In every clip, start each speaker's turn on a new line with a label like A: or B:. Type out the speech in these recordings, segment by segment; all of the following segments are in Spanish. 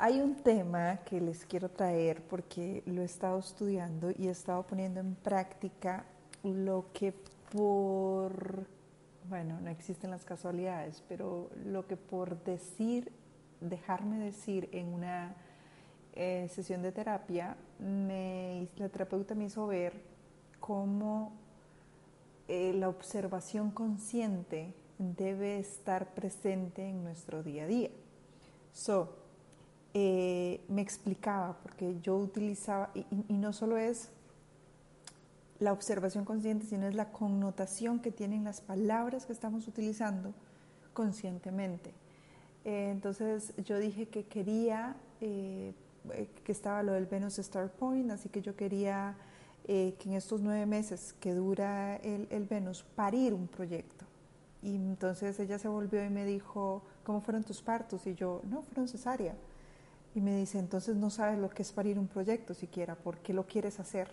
A: Hay un tema que les quiero traer porque lo he estado estudiando y he estado poniendo en práctica lo que por, bueno, no existen las casualidades, pero lo que por decir, dejarme decir en una eh, sesión de terapia, me, la terapeuta me hizo ver cómo eh, la observación consciente debe estar presente en nuestro día a día. So, eh, me explicaba, porque yo utilizaba, y, no solo es la observación consciente, sino es la connotación que tienen las palabras que estamos utilizando conscientemente. Eh, entonces yo dije que quería, eh, que estaba lo del Venus Star Point, así que yo quería que en estos nueve meses que dura el, el Venus, parir un proyecto. Y entonces ella se volvió y me dijo, ¿cómo fueron tus partos? Y yo, no, fueron cesárea. Y me dice, entonces no sabes lo que es parir un proyecto siquiera, ¿por qué lo quieres hacer?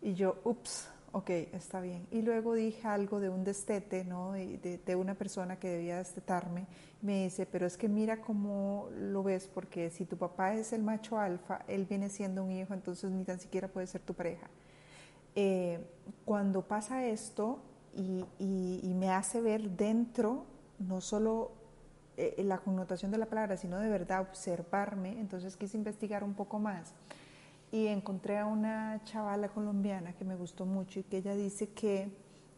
A: Y yo, ups, ok, está bien. Y luego dije algo de un destete, ¿no? De, de, una persona que debía destetarme. Me dice, pero es que mira cómo lo ves, porque si tu papá es el macho alfa, él viene siendo un hijo, entonces ni tan siquiera puede ser tu pareja. Eh, cuando pasa esto y, me hace ver dentro, no solo eh, la connotación de la palabra, sino de verdad observarme. Entonces quise investigar un poco más y encontré a una chavala colombiana que me gustó mucho y que ella dice que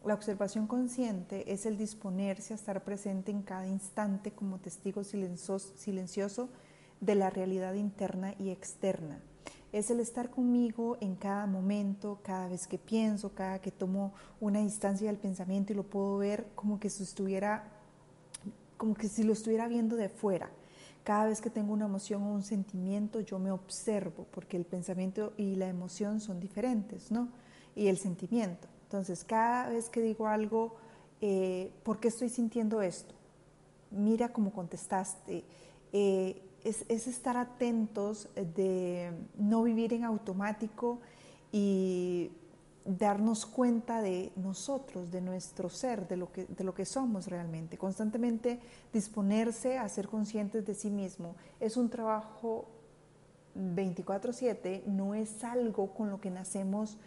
A: la observación consciente es el disponerse a estar presente en cada instante como testigo silencioso de la realidad interna y externa. Es el estar conmigo en cada momento, cada vez que pienso, cada que tomo una distancia del pensamiento y lo puedo ver como que si estuviera como que si lo estuviera viendo de fuera. Cada vez que tengo una emoción o un sentimiento, yo me observo, porque el pensamiento y la emoción son diferentes, ¿no? Y el sentimiento. Entonces, cada vez que digo algo, eh, ¿por qué estoy sintiendo esto? Mira cómo contestaste. Eh, es, es, estar atentos de no vivir en automático y darnos cuenta de nosotros, de nuestro ser, de lo que, de lo que somos realmente. Constantemente disponerse a ser conscientes de sí mismo. Es un trabajo 24/7, no es algo con lo que nacemos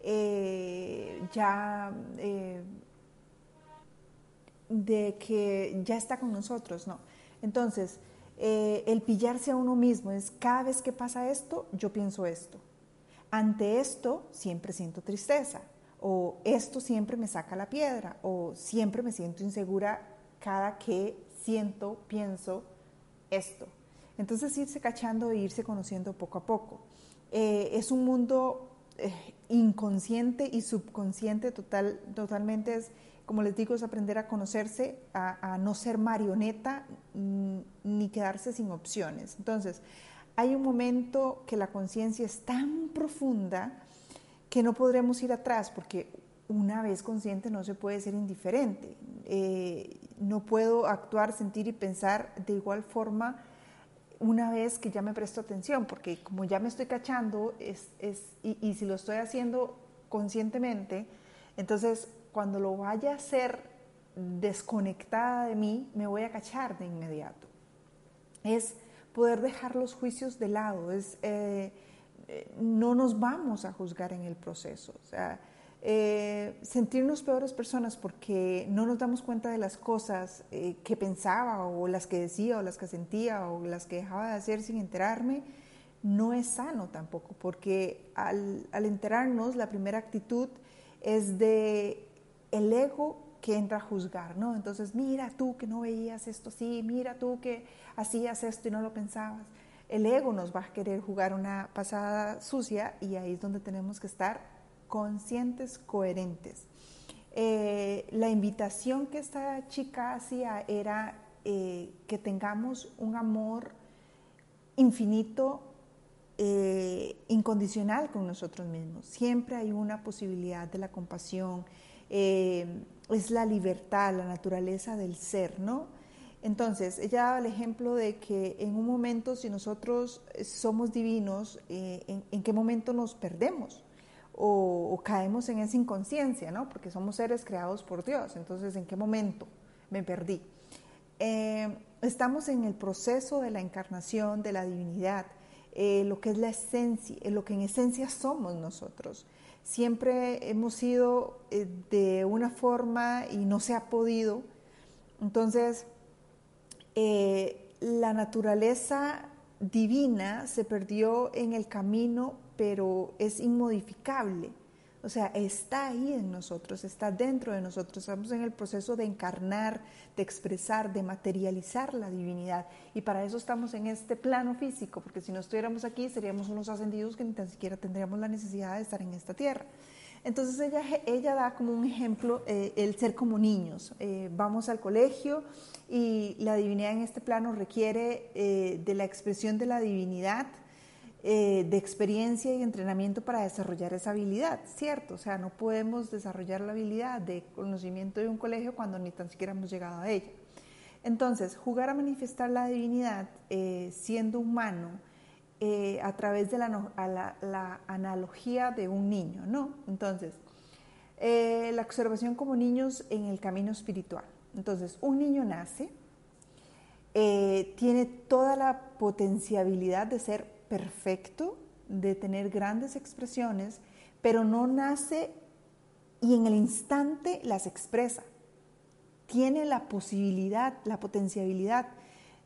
A: eh, ya eh, de que ya está con nosotros, no. Entonces, eh, el pillarse a uno mismo es cada vez que pasa esto, yo pienso esto ante esto siempre siento tristeza, o esto siempre me saca la piedra, o siempre me siento insegura cada que siento, pienso esto. Entonces irse cachando e irse conociendo poco a poco. Eh, es un mundo eh, inconsciente y subconsciente total, totalmente. Es, como les digo, es aprender a conocerse, a, no ser marioneta mm, ni quedarse sin opciones. Entonces, hay un momento que la conciencia es tan profunda que no podremos ir atrás porque una vez consciente no se puede ser indiferente. Eh, no puedo actuar, sentir y pensar de igual forma una vez que ya me presto atención, porque como ya me estoy cachando es, y, y si lo estoy haciendo conscientemente, entonces cuando lo vaya a hacer desconectada de mí, me voy a cachar de inmediato. Es poder dejar los juicios de lado, es, eh, eh, no nos vamos a juzgar en el proceso. Eh, sentirnos peores personas porque no nos damos cuenta de las cosas que pensaba o las que decía o las que sentía o las que dejaba de hacer sin enterarme, no es sano tampoco, porque al, al enterarnos la primera actitud es de el ego que entra a juzgar, ¿no? Entonces, mira tú que no veías esto así, mira tú que hacías esto y no lo pensabas. El ego nos va a querer jugar una pasada sucia y ahí es donde tenemos que estar conscientes, coherentes. Eh, la invitación que esta chica hacía era eh, que tengamos un amor infinito, eh, incondicional con nosotros mismos. Siempre hay una posibilidad de la compasión. Es la libertad, la naturaleza del ser, ¿no? Entonces, ella daba el ejemplo de que en un momento, si nosotros somos divinos, en, en, qué momento nos perdemos? o, caemos en esa inconsciencia, ¿no? Porque somos seres creados por Dios. Entonces, ¿en qué momento me perdí? Eh, estamos en el proceso de la encarnación de la divinidad, eh, lo que es la esencia, eh, lo que en esencia somos nosotros. Siempre hemos sido de una forma y no se ha podido. Entonces, la naturaleza divina se perdió en el camino pero es inmodificable. O sea, está ahí en nosotros, está dentro de nosotros. Estamos en el proceso de encarnar, de expresar, de materializar la divinidad. Y para eso estamos en este plano físico, porque si no estuviéramos aquí seríamos unos ascendidos que ni tan siquiera tendríamos la necesidad de estar en esta tierra. Entonces ella, ella da como un ejemplo eh, el ser como niños. Eh, vamos al colegio y la divinidad en este plano requiere eh, de la expresión de la divinidad de experiencia y entrenamiento para desarrollar esa habilidad, ¿cierto? O sea, no podemos desarrollar la habilidad de conocimiento de un colegio cuando ni tan siquiera hemos llegado a ella. Entonces, jugar a manifestar la divinidad siendo humano eh, a través de la, analogía de un niño, ¿no? Entonces, la observación como niños en el camino espiritual. Entonces, un niño nace, tiene toda la potencialidad de ser perfecto, de tener grandes expresiones, pero no nace y en el instante las expresa. Tiene la posibilidad, la potencialidad,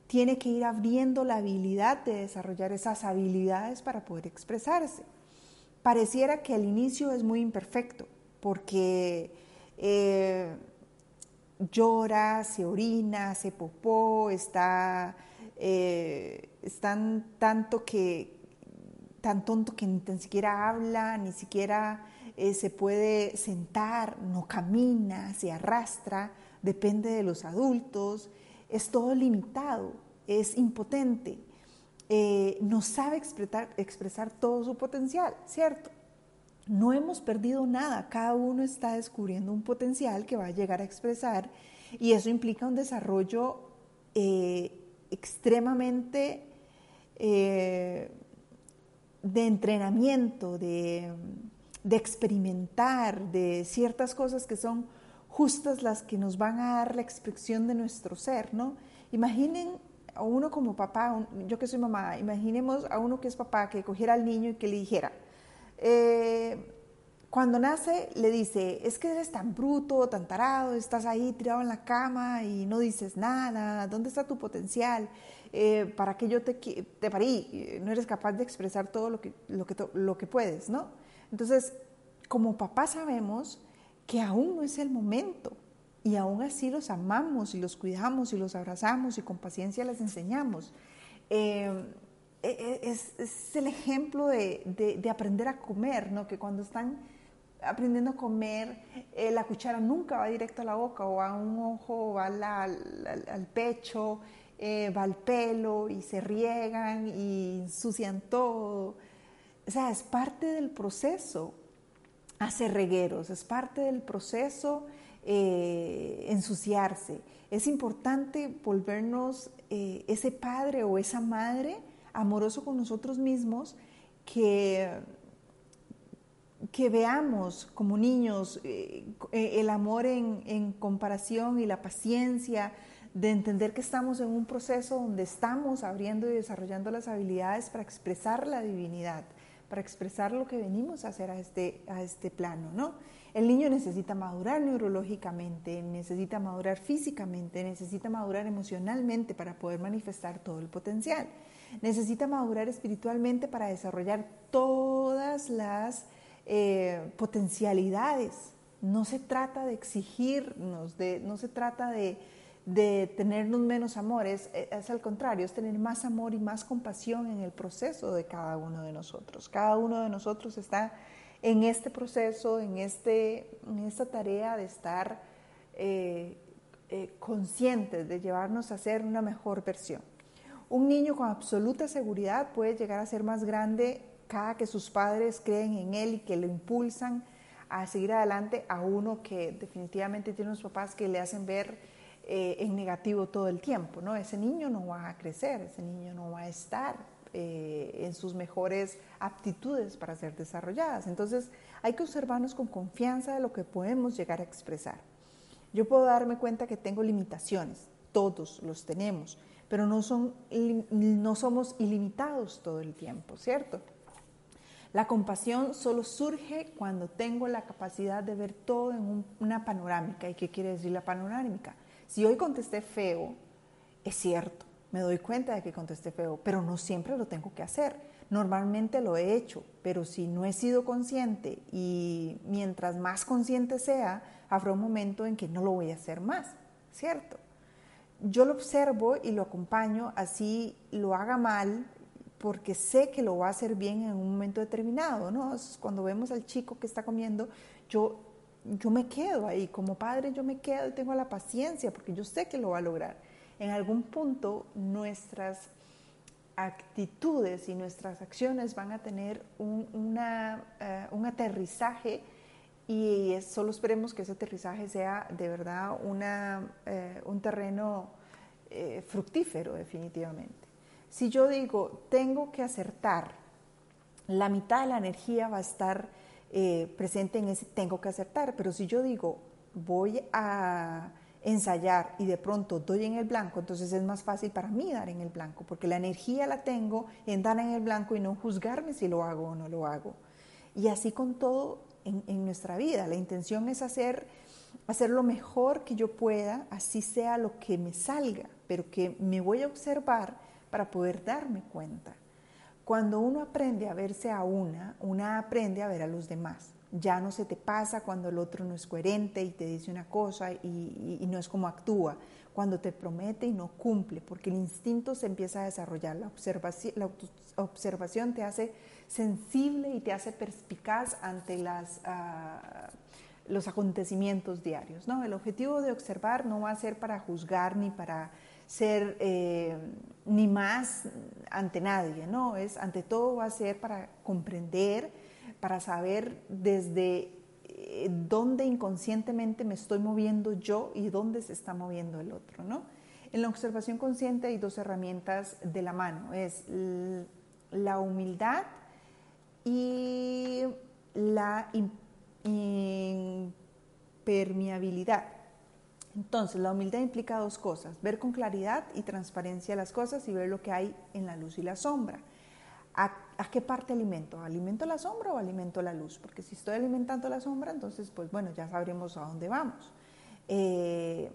A: tiene que ir abriendo la habilidad de desarrollar esas habilidades para poder expresarse. Pareciera que al inicio es muy imperfecto, porque eh, llora, se orina, se popó, está eh, están tanto que, tan tonto que ni tan siquiera habla, ni siquiera eh, se puede sentar, no camina, se arrastra, depende de los adultos, es todo limitado, es impotente, eh, no sabe expresar, expresar todo su potencial, ¿cierto? No hemos perdido nada, cada uno está descubriendo un potencial que va a llegar a expresar y eso implica un desarrollo extremadamente eh, de entrenamiento, de, experimentar, de ciertas cosas que son justas las que nos van a dar la expresión de nuestro ser, ¿no? Imaginen a uno como papá, yo que soy mamá, imaginemos a uno que es papá que cogiera al niño y que le dijera, eh, cuando nace le dice, es que eres tan bruto, tan tarado, estás ahí tirado en la cama y no dices nada, ¿dónde está tu potencial? Eh, ¿Para qué yo te, te parí? No eres capaz de expresar todo lo que, lo, que, lo que puedes, ¿no? Entonces, como papá sabemos que aún no es el momento y aún así los amamos y los cuidamos y los abrazamos y con paciencia les enseñamos. Eh, e, e, es, el ejemplo de, de, de aprender a comer, ¿no? Que cuando están aprendiendo a comer, eh, la cuchara nunca va directo a la boca o a un ojo o al, pecho, eh, va al pelo y se riegan y ensucian todo. O sea, es parte del proceso hacer regueros, es parte del proceso eh, ensuciarse. Es importante volvernos ese padre o esa madre amoroso con nosotros mismos que que veamos como niños eh, eh, el amor en, comparación y la paciencia de entender que estamos en un proceso donde estamos abriendo y desarrollando las habilidades para expresar la divinidad, para expresar lo que venimos a hacer a este, a este plano, ¿no? El niño necesita madurar neurológicamente, necesita madurar físicamente, necesita madurar emocionalmente para poder manifestar todo el potencial. Necesita madurar espiritualmente para desarrollar todas las eh, potencialidades. No se trata de exigirnos, de, no se trata de, de tenernos menos amor, es, es, al contrario, es tener más amor y más compasión en el proceso de cada uno de nosotros. Cada uno de nosotros está en este proceso, en, este, en esta tarea de estar eh, eh, conscientes, de llevarnos a ser una mejor versión. Un niño con absoluta seguridad puede llegar a ser más grande cada que sus padres creen en él y que lo impulsan a seguir adelante a uno que definitivamente tiene unos papás que le hacen ver eh, en negativo todo el tiempo, ¿no? Ese niño no va a crecer, ese niño no va a estar eh, en sus mejores aptitudes para ser desarrolladas. Entonces hay que observarnos con confianza de lo que podemos llegar a expresar. Yo puedo darme cuenta que tengo limitaciones, todos los tenemos, pero no, son, no somos ilimitados todo el tiempo, ¿cierto? La compasión solo surge cuando tengo la capacidad de ver todo en una panorámica. ¿Y qué quiere decir la panorámica? Si hoy contesté feo, es cierto, me doy cuenta de que contesté feo, pero no siempre lo tengo que hacer. Normalmente lo he hecho, pero si no he sido consciente y mientras más consciente sea, habrá un momento en que no lo voy a hacer más, ¿cierto? Yo lo observo y lo acompaño, así lo haga mal, porque sé que lo va a hacer bien en un momento determinado, ¿no? Cuando vemos al chico que está comiendo, yo, yo me quedo ahí, como padre yo me quedo y tengo la paciencia, porque yo sé que lo va a lograr. En algún punto nuestras actitudes y nuestras acciones van a tener un, eh, un aterrizaje y solo esperemos que ese aterrizaje sea de verdad una, eh, un terreno eh, fructífero definitivamente. Si yo digo, tengo que acertar, la mitad de la energía va a estar eh, presente en ese tengo que acertar, pero si yo digo, voy a ensayar y de pronto doy en el blanco, entonces es más fácil para mí dar en el blanco, porque la energía la tengo en dar en el blanco y no juzgarme si lo hago o no lo hago. Y así con todo en, en nuestra vida, la intención es hacer, hacer lo mejor que yo pueda, así sea lo que me salga, pero que me voy a observar para poder darme cuenta. Cuando uno aprende a verse a una, una aprende a ver a los demás. Ya no se te pasa cuando el otro no es coherente y te dice una cosa y, no es como actúa. Cuando te promete y no cumple, porque el instinto se empieza a desarrollar. La observación, te hace sensible y te hace perspicaz ante ah, los acontecimientos diarios. ¿no? El objetivo de observar no va a ser para juzgar ni para ser eh, ni más ante nadie, ¿no? Es ante todo va a ser para comprender, para saber desde eh, dónde inconscientemente me estoy moviendo yo y dónde se está moviendo el otro, ¿no? En la observación consciente hay dos herramientas de la mano, es la humildad y la impermeabilidad. Entonces, la humildad implica dos cosas, ver con claridad y transparencia las cosas y ver lo que hay en la luz y la sombra. ¿A, qué parte alimento? ¿Alimento la sombra o alimento la luz? Porque si estoy alimentando la sombra, entonces, pues bueno, ya sabremos a dónde vamos. Eh,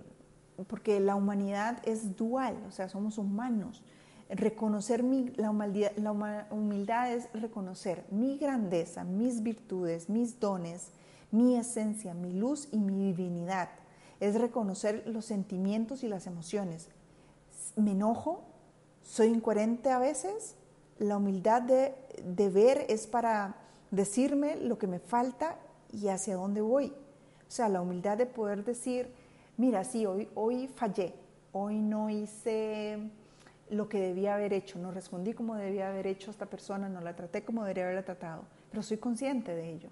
A: porque la humanidad es dual, o sea, somos humanos. Reconocer mi, la, humildad, la humildad es reconocer mi grandeza, mis virtudes, mis dones, mi esencia, mi luz y mi divinidad es reconocer los sentimientos y las emociones. Me enojo, soy incoherente a veces, la humildad de, ver es para decirme lo que me falta y hacia dónde voy. O sea, la humildad de poder decir, mira, sí, hoy, hoy fallé, hoy no hice lo que debía haber hecho, no respondí como debía haber hecho a esta persona, no la traté como debería haberla tratado, pero soy consciente de ello.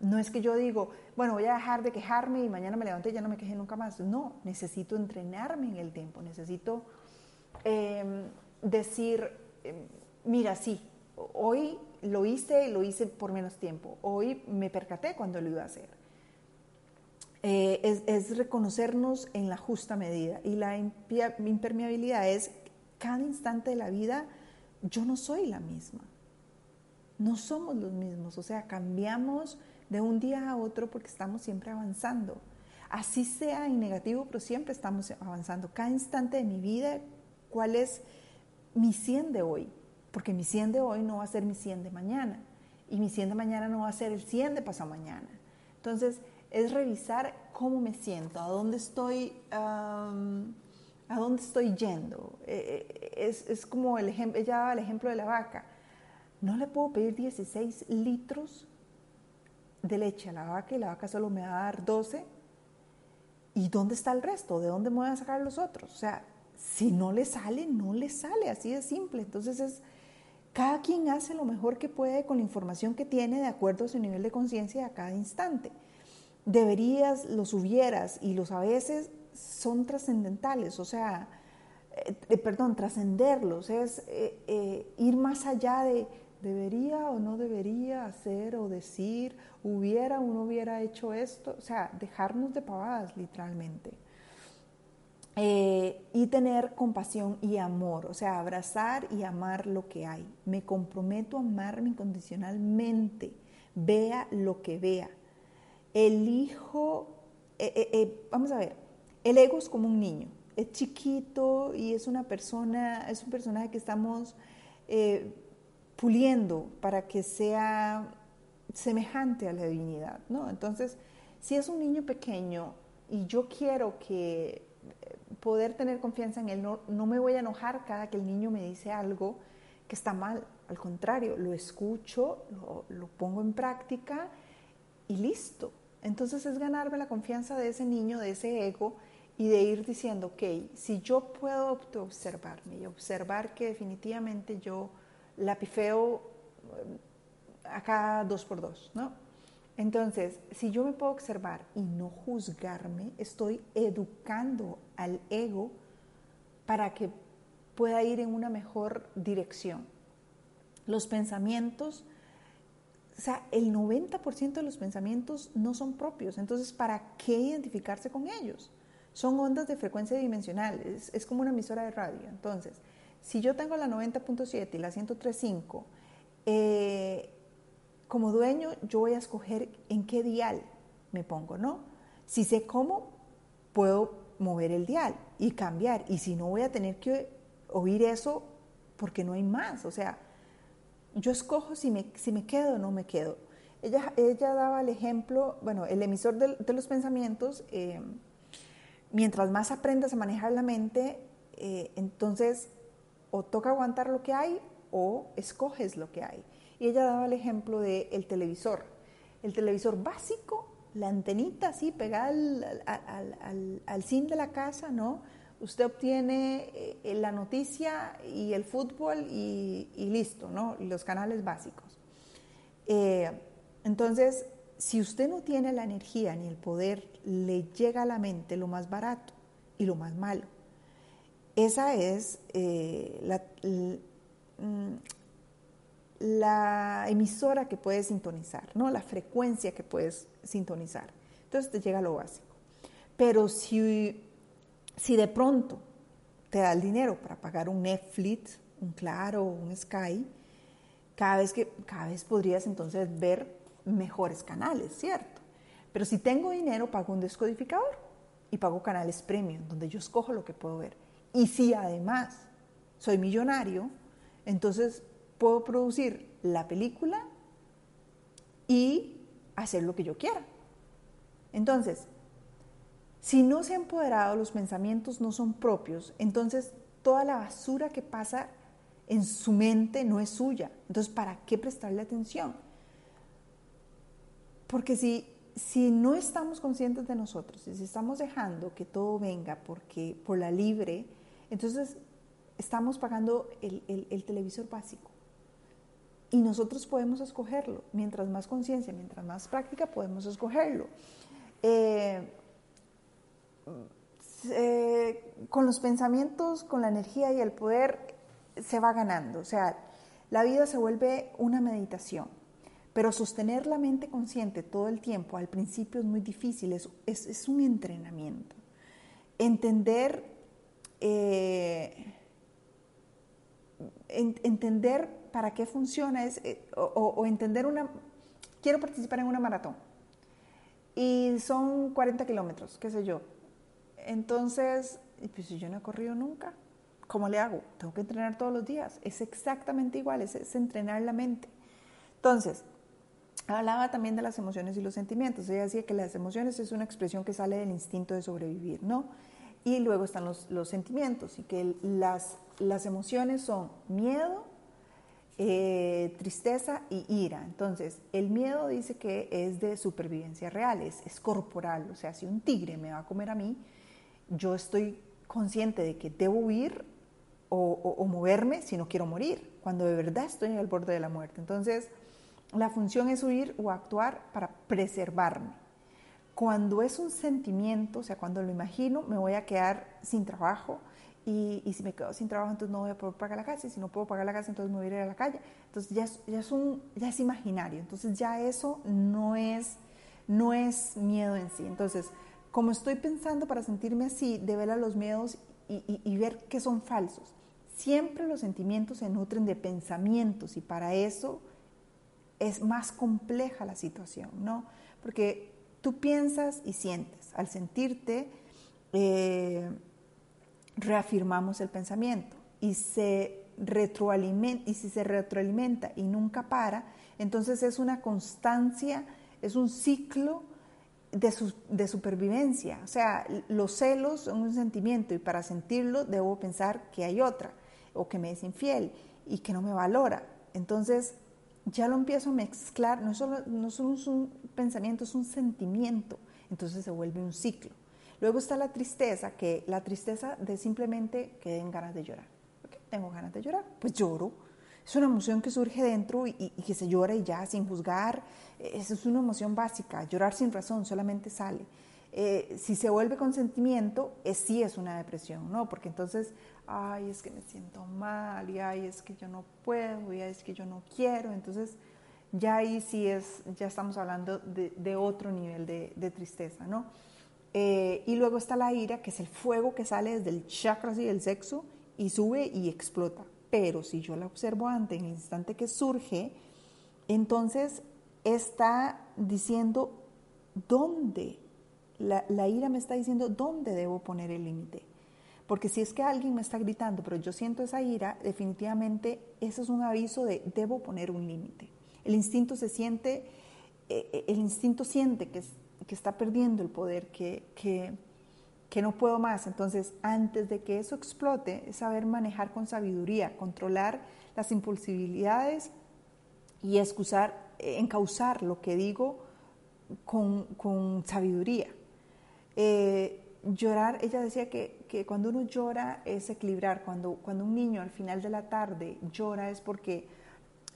A: No es que yo digo, bueno, voy a dejar de quejarme y mañana me levanto y ya no me queje nunca más. No, necesito entrenarme en el tiempo, necesito em, decir, em, mira, sí, hoy lo hice, lo hice por menos tiempo, hoy me percaté cuando lo iba a hacer. Eh, es, es, reconocernos en la justa medida y la impermeabilidad es cada instante de la vida yo no soy la misma, no somos los mismos, o sea, cambiamos de un día a otro porque estamos siempre avanzando. Así sea en negativo, pero siempre estamos avanzando. Cada instante de mi vida, ¿cuál es mi 100 de hoy? Porque mi 100 de hoy no va a ser mi 100 de mañana. Y mi 100 de mañana no va a ser el 100 de pasado mañana. Entonces, es revisar cómo me siento, a dónde estoy, a dónde estoy yendo. Eh, eh, es, es, como el ejemplo, ella daba el ejemplo de la vaca. No le puedo pedir 16 litros de leche a la vaca y la vaca solo me va a dar 12. ¿Y dónde está el resto? ¿De dónde me voy a sacar los otros? O sea, si no le sale, no le sale, así de simple. Entonces es, cada quien hace lo mejor que puede con la información que tiene de acuerdo a su nivel de conciencia a cada instante. Deberías, los hubieras y los a veces son trascendentales, o sea, eh, eh, perdón, trascenderlos, es eh, ir más allá de debería o no debería hacer o decir, hubiera o no hubiera hecho esto, o sea, dejarnos de pavadas literalmente. y tener compasión y amor, o sea, abrazar y amar lo que hay. Me comprometo a amarme incondicionalmente, vea lo que vea. Elijo, vamos a ver, el ego es como un niño es chiquito y es una persona, es un personaje que estamos eh, puliendo para que sea semejante a la divinidad, ¿no? Entonces, si es un niño pequeño y yo quiero que eh, poder tener confianza en él, no, no me voy a enojar cada que el niño me dice algo que está mal, al contrario, lo escucho, lo, lo pongo en práctica y listo. Entonces es ganarme la confianza de ese niño, de ese ego, y de ir diciendo, ok, si yo puedo observarme y observar que definitivamente yo la pifeo eh, acá dos por dos, ¿no? Entonces, si yo me puedo observar y no juzgarme, estoy educando al ego para que pueda ir en una mejor dirección. Los pensamientos, o sea, el 90% de los pensamientos no son propios, entonces, ¿para qué identificarse con ellos? son ondas de frecuencia dimensional, es, como una emisora de radio. Entonces, si yo tengo la 90.7 y la 103.5, eh, como dueño yo voy a escoger en qué dial me pongo, ¿no? Si sé cómo, puedo mover el dial y cambiar. Y si no, voy a tener que oír eso porque no hay más. O sea, yo escojo si me, si me quedo o no me quedo. Ella, ella daba el ejemplo, bueno, el emisor de, los pensamientos, eh, mientras más aprendas a manejar la mente, eh, entonces o toca aguantar lo que hay o escoges lo que hay. Y ella daba el ejemplo del el televisor. El televisor básico, la antenita así pegada al, al, al, zinc de la casa, ¿no? Usted obtiene eh, la noticia y el fútbol y, listo, ¿no? Los canales básicos. Eh, entonces, si usted no tiene la energía ni el poder, le llega a la mente lo más barato y lo más malo. Esa es eh, la, mm, la, emisora que puedes sintonizar, ¿no? la frecuencia que puedes sintonizar. Entonces te llega lo básico. Pero si, si de pronto te da el dinero para pagar un Netflix, un Claro, un Sky, cada vez, que, cada vez podrías entonces ver mejores canales, ¿cierto? Pero si tengo dinero, pago un descodificador y pago canales premium, donde yo escojo lo que puedo ver. Y si además soy millonario, entonces puedo producir la película y hacer lo que yo quiera. Entonces, si no se ha empoderado, los pensamientos no son propios, entonces toda la basura que pasa en su mente no es suya. Entonces, ¿para qué prestarle atención? Porque si, si no estamos conscientes de nosotros, si estamos dejando que todo venga porque, por la libre, entonces estamos pagando el, televisor básico. Y nosotros podemos escogerlo. Mientras más conciencia, mientras más práctica, podemos escogerlo. Eh, eh, con los pensamientos, con la energía y el poder, se va ganando. O sea, la vida se vuelve una meditación. Pero sostener la mente consciente todo el tiempo al principio es muy difícil, es, es, un entrenamiento. Entender, eh, entender para qué funciona es, eh, o, entender una, quiero participar en una maratón y son 40 kilómetros, qué sé yo. Entonces, pues si yo no he corrido nunca, ¿cómo le hago? Tengo que entrenar todos los días. Es exactamente igual, es entrenar la mente. Entonces, Hablaba también de las emociones y los sentimientos. Ella decía que las emociones es una expresión que sale del instinto de sobrevivir, ¿no? Y luego están los, sentimientos y que las, las emociones son miedo, eh, tristeza y ira. Entonces, el miedo dice que es de supervivencia real, es, corporal. O sea, si un tigre me va a comer a mí, yo estoy consciente de que debo huir o, moverme si no quiero morir, cuando de verdad estoy al borde de la muerte. Entonces, la función es huir o actuar para preservarme. Cuando es un sentimiento, o sea, cuando lo imagino, me voy a quedar sin trabajo, y, si me quedo sin trabajo, entonces no voy a poder pagar la casa. Y si no puedo pagar la casa, entonces me voy a ir a la calle. Entonces ya es, ya es, un, ya es imaginario. Entonces ya eso no es, no es miedo en sí. Entonces, como estoy pensando para sentirme así, de ver a los miedos y, y ver que son falsos. Siempre los sentimientos se nutren de pensamientos y para eso es más compleja la situación, ¿no? Porque piensas y sientes. Al sentirte, eh, reafirmamos el pensamiento y se retroalimenta y si se retroalimenta y nunca para, entonces es una constancia, es un ciclo de, de, supervivencia. O sea, los celos son un sentimiento y para sentirlo debo pensar que hay otra o que me es infiel y que no me valora. Entonces ya lo empiezo a mezclar, no solo, no solo es un pensamiento, es un sentimiento. Entonces se vuelve un ciclo. Luego está la tristeza, que la tristeza de simplemente que den ganas de llorar. Tengo ganas de llorar, pues lloro. Es una emoción que surge dentro y, que se llora y ya, sin juzgar. Esa es una emoción básica. Llorar sin razón solamente sale. Eh, si se vuelve con sentimiento, es, sí es una depresión, ¿no? Porque entonces, ay, es que me siento mal, y ay, es que yo no puedo, y ay, es que yo no quiero. Entonces, ya ahí sí es, ya estamos hablando de, otro nivel de, de tristeza, ¿no? Eh, y luego está la ira, que es el fuego que sale desde el chakra y del sexo y sube y explota. Pero si yo la observo antes, en el instante que surge, entonces está diciendo dónde, la, ira me está diciendo dónde debo poner el límite. Porque si es que alguien me está gritando, pero yo siento esa ira, definitivamente eso es un aviso de debo poner un límite. El instinto se siente, eh, eh, el instinto siente que que está perdiendo el poder, que, que, no puedo más. Entonces, antes de que eso explote, es saber manejar con sabiduría, controlar las impulsibilidades y excusar, encauzar lo que digo con, con sabiduría. Eh, llorar, ella decía que, que, cuando uno llora es equilibrar, cuando, cuando un niño al final de la tarde llora es porque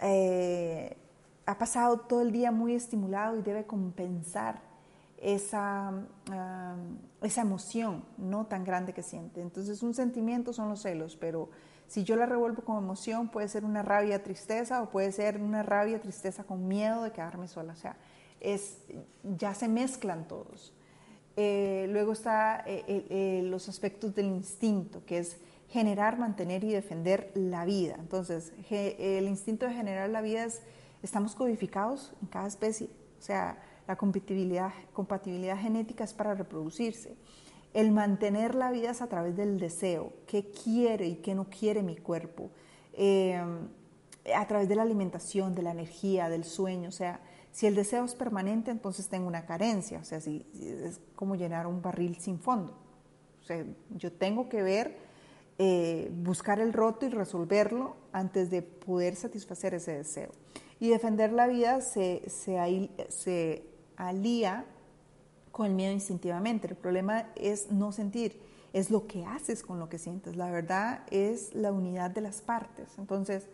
A: eh, ha pasado todo el día muy estimulado y debe compensar esa, esa emoción no tan grande que siente. Entonces un sentimiento son los celos, pero si yo la revuelvo como emoción puede ser una rabia, tristeza o puede ser una rabia, tristeza con miedo de quedarme sola. O sea, es, ya se mezclan todos. Eh, luego está eh, eh, los aspectos del instinto, que es generar, mantener y defender la vida. Entonces, el instinto de generar la vida es, estamos codificados en cada especie. O sea, la compatibilidad, compatibilidad genética es para reproducirse. El mantener la vida es a través del deseo, qué quiere y qué no quiere mi cuerpo, a través de la alimentación, de la energía, del sueño. O sea, si el deseo es permanente, entonces tengo una carencia. O sea, es como llenar un barril sin fondo. O sea, yo tengo que ver, eh, buscar el roto y resolverlo antes de poder satisfacer ese deseo. Y defender la vida se alía con el miedo instintivamente. El problema es no sentir, es lo que haces con lo que sientes. La verdad es la unidad de las partes. Entonces,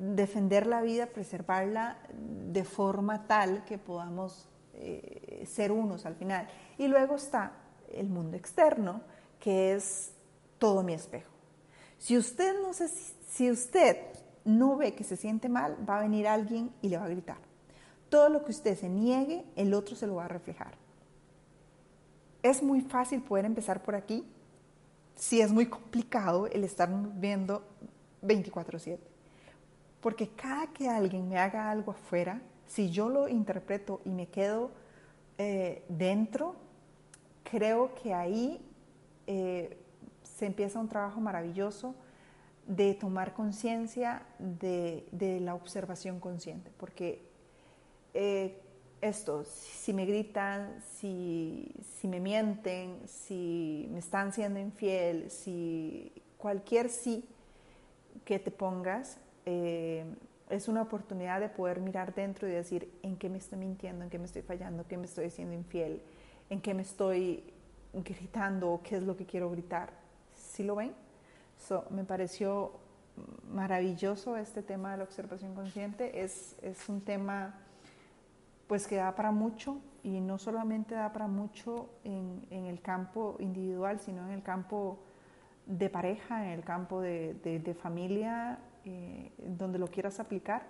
A: defender la vida, preservarla de forma tal que podamos eh, ser unos al final. Y luego está el mundo externo, que es todo mi espejo. Si usted no se, si usted no ve que se siente mal, va a venir alguien y le va a gritar. Todo lo que usted se niegue, el otro se lo va a reflejar. Es muy fácil poder empezar por aquí, si es muy complicado el estar viendo 24/7. Porque cada que alguien me haga algo afuera, si yo lo interpreto y me quedo eh, dentro, creo que ahí eh, se empieza un trabajo maravilloso de tomar conciencia de, la observación consciente, porque eh, esto, si me gritan, si, me mienten, si me están siendo infiel, si cualquier sí que te pongas, eh, es una oportunidad de poder mirar dentro y decir en qué me estoy mintiendo, en qué me estoy fallando, en qué me estoy siendo infiel, en qué me estoy gritando o qué es lo que quiero gritar. sí lo ven. So, me pareció maravilloso este tema de la observación consciente. Es, es un tema pues que da para mucho y no solamente da para mucho en, en, el campo individual, sino en el campo de pareja, en el campo de, de, familia, eh, donde lo quieras aplicar.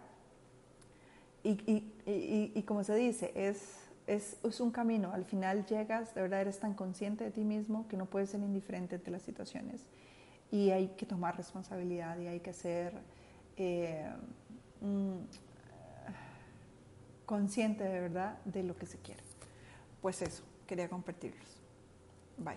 A: Y, y, y, como se dice, es, es, es, un camino. Al final llegas, de verdad eres tan consciente de ti mismo que no puedes ser indiferente ante las situaciones. Y hay que tomar responsabilidad y hay que ser eh, mm, consciente de verdad de lo que se quiere. Pues eso, quería compartirlos. Bye.